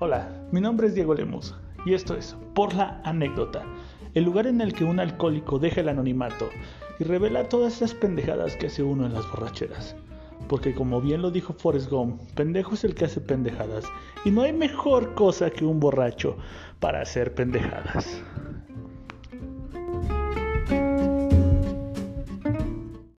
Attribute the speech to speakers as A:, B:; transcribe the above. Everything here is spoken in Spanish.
A: Hola, mi nombre es Diego Lemus y esto es Por la Anécdota, el lugar en el que un alcohólico deja el anonimato y revela todas esas pendejadas que hace uno en las borracheras. Porque como bien lo dijo Forrest Gump, pendejo es el que hace pendejadas y no hay mejor cosa que un borracho para hacer pendejadas.